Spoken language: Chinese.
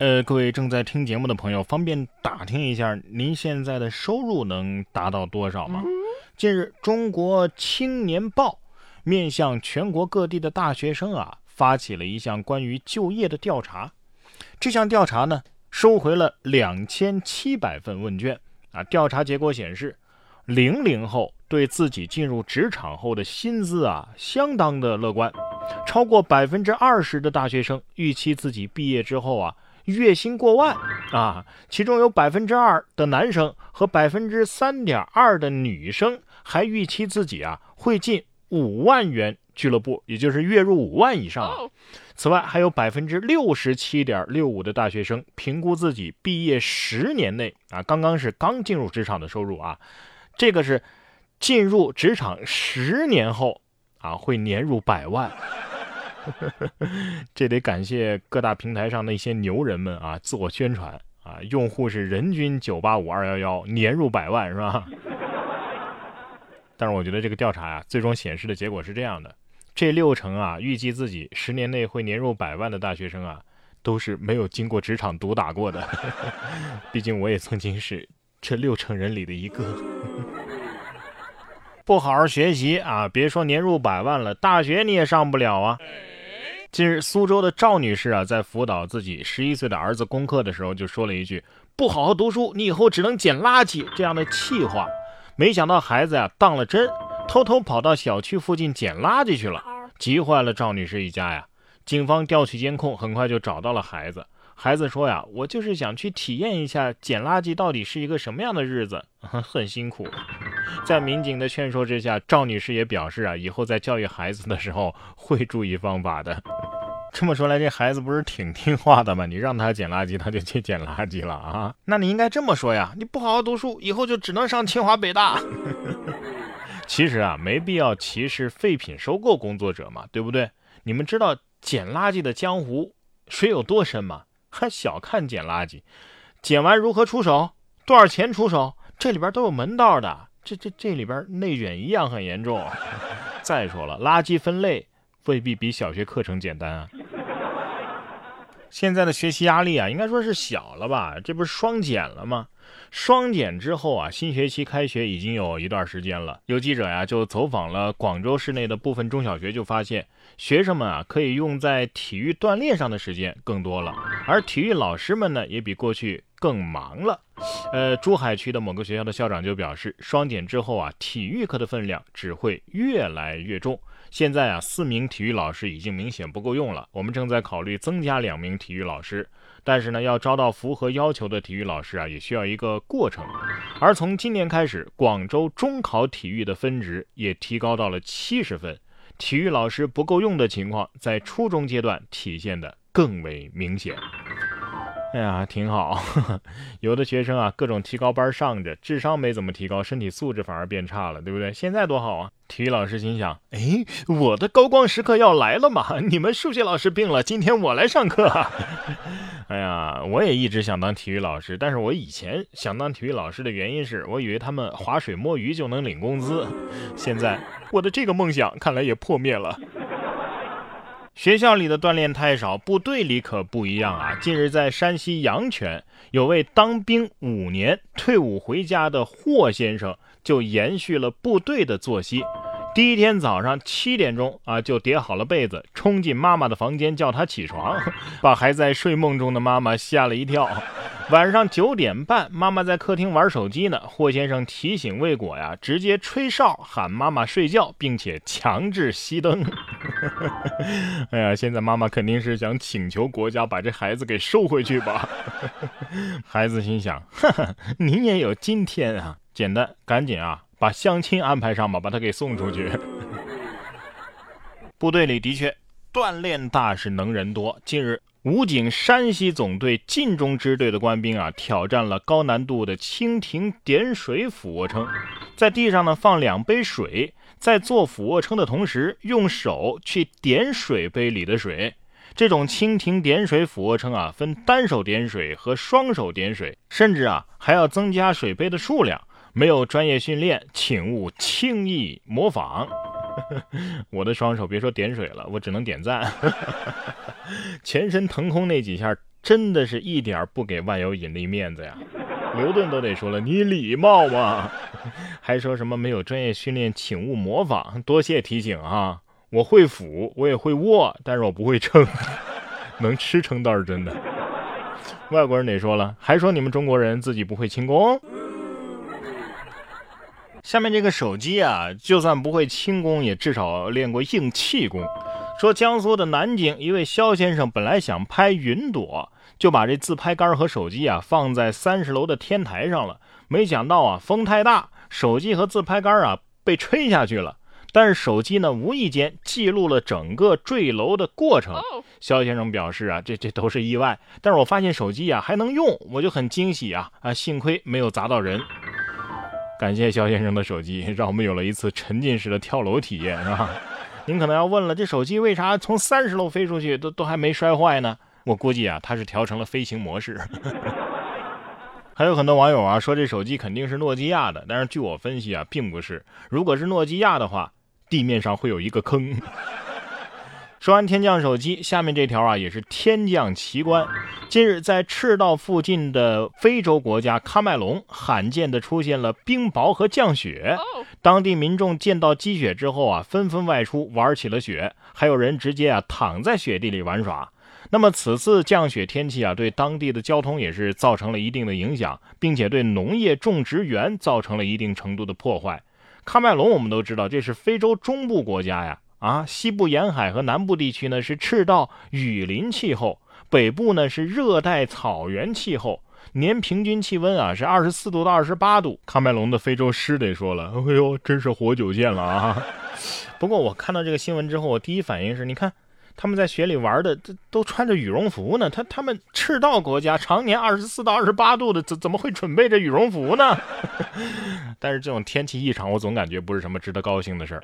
呃，各位正在听节目的朋友，方便打听一下您现在的收入能达到多少吗？近日，中国青年报面向全国各地的大学生啊，发起了一项关于就业的调查。这项调查呢，收回了两千七百份问卷啊。调查结果显示，零零后对自己进入职场后的薪资啊，相当的乐观，超过百分之二十的大学生预期自己毕业之后啊。月薪过万啊，其中有百分之二的男生和百分之三点二的女生还预期自己啊会进五万元俱乐部，也就是月入五万以上。此外，还有百分之六十七点六五的大学生评估自己毕业十年内啊，刚刚是刚进入职场的收入啊，这个是进入职场十年后啊会年入百万。这得感谢各大平台上那些牛人们啊，自我宣传啊，用户是人均九八五二幺幺，年入百万是吧？但是我觉得这个调查呀，最终显示的结果是这样的：这六成啊，预计自己十年内会年入百万的大学生啊，都是没有经过职场毒打过的。毕竟我也曾经是这六成人里的一个。不好好学习啊，别说年入百万了，大学你也上不了啊。近日，苏州的赵女士啊，在辅导自己十一岁的儿子功课的时候，就说了一句“不好好读书，你以后只能捡垃圾”这样的气话。没想到孩子呀当了真，偷偷跑到小区附近捡垃圾去了，急坏了赵女士一家呀。警方调取监控，很快就找到了孩子。孩子说呀：“我就是想去体验一下捡垃圾到底是一个什么样的日子，很辛苦。”在民警的劝说之下，赵女士也表示啊，以后在教育孩子的时候会注意方法的。这么说来，这孩子不是挺听话的吗？你让他捡垃圾，他就去捡垃圾了啊？那你应该这么说呀，你不好好读书，以后就只能上清华北大。其实啊，没必要歧视废品收购工作者嘛，对不对？你们知道捡垃圾的江湖水有多深吗？还小看捡垃圾，捡完如何出手，多少钱出手，这里边都有门道的。这这这里边内卷一样很严重。再说了，垃圾分类未必比小学课程简单啊。现在的学习压力啊，应该说是小了吧？这不是双减了吗？双减之后啊，新学期开学已经有一段时间了。有记者呀就走访了广州市内的部分中小学，就发现学生们啊可以用在体育锻炼上的时间更多了，而体育老师们呢也比过去更忙了。呃，珠海区的某个学校的校长就表示，双减之后啊，体育课的分量只会越来越重。现在啊，四名体育老师已经明显不够用了，我们正在考虑增加两名体育老师。但是呢，要招到符合要求的体育老师啊，也需要一个过程。而从今年开始，广州中考体育的分值也提高到了七十分，体育老师不够用的情况在初中阶段体现的更为明显。哎呀，挺好。有的学生啊，各种提高班上着，智商没怎么提高，身体素质反而变差了，对不对？现在多好啊！体育老师心想：哎，我的高光时刻要来了嘛！你们数学老师病了，今天我来上课。哎呀，我也一直想当体育老师，但是我以前想当体育老师的原因是我以为他们划水摸鱼就能领工资。现在我的这个梦想看来也破灭了。学校里的锻炼太少，部队里可不一样啊！近日在山西阳泉，有位当兵五年退伍回家的霍先生，就延续了部队的作息。第一天早上七点钟啊，就叠好了被子，冲进妈妈的房间叫她起床，把还在睡梦中的妈妈吓了一跳。晚上九点半，妈妈在客厅玩手机呢。霍先生提醒未果呀，直接吹哨喊妈妈睡觉，并且强制熄灯。哎呀，现在妈妈肯定是想请求国家把这孩子给收回去吧？孩子心想：哈哈您也有今天啊！简单，赶紧啊，把相亲安排上吧，把他给送出去。部队里的确，锻炼大是能人多。近日。武警山西总队晋中支队的官兵啊，挑战了高难度的蜻蜓点水俯卧撑，在地上呢放两杯水，在做俯卧撑的同时，用手去点水杯里的水。这种蜻蜓点水俯卧撑啊，分单手点水和双手点水，甚至啊还要增加水杯的数量。没有专业训练，请勿轻易模仿。我的双手别说点水了，我只能点赞。全身腾空那几下真的是一点不给万有引力面子呀！牛顿都得说了，你礼貌吗？还说什么没有专业训练，请勿模仿。多谢提醒啊！我会俯，我也会卧，但是我不会撑，能吃撑倒是真的。外国人得说了，还说你们中国人自己不会轻功。下面这个手机啊，就算不会轻功，也至少练过硬气功。说江苏的南京一位肖先生本来想拍云朵，就把这自拍杆和手机啊放在三十楼的天台上了。没想到啊，风太大，手机和自拍杆啊被吹下去了。但是手机呢，无意间记录了整个坠楼的过程。肖先生表示啊，这这都是意外。但是我发现手机啊还能用，我就很惊喜啊啊！幸亏没有砸到人。感谢肖先生的手机，让我们有了一次沉浸式的跳楼体验，是吧？您可能要问了，这手机为啥从三十楼飞出去都都还没摔坏呢？我估计啊，它是调成了飞行模式。还有很多网友啊说这手机肯定是诺基亚的，但是据我分析啊，并不是。如果是诺基亚的话，地面上会有一个坑。说完天降手机，下面这条啊也是天降奇观。近日，在赤道附近的非洲国家喀麦隆，罕见的出现了冰雹和降雪。当地民众见到积雪之后啊，纷纷外出玩起了雪，还有人直接啊躺在雪地里玩耍。那么此次降雪天气啊，对当地的交通也是造成了一定的影响，并且对农业种植园造成了一定程度的破坏。喀麦隆我们都知道，这是非洲中部国家呀。啊，西部沿海和南部地区呢是赤道雨林气候，北部呢是热带草原气候，年平均气温啊是二十四度到二十八度。喀麦隆的非洲狮得说了，哎呦，真是活久见了啊！不过我看到这个新闻之后，我第一反应是，你看他们在雪里玩的，这都穿着羽绒服呢。他他们赤道国家常年二十四到二十八度的，怎怎么会准备着羽绒服呢？但是这种天气异常，我总感觉不是什么值得高兴的事儿。